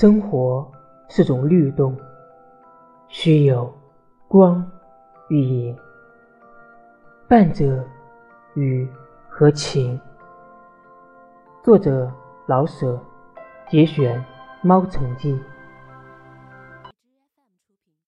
生活是种律动，需有光与影，伴着雨和晴。作者：老舍，节选《猫城记》。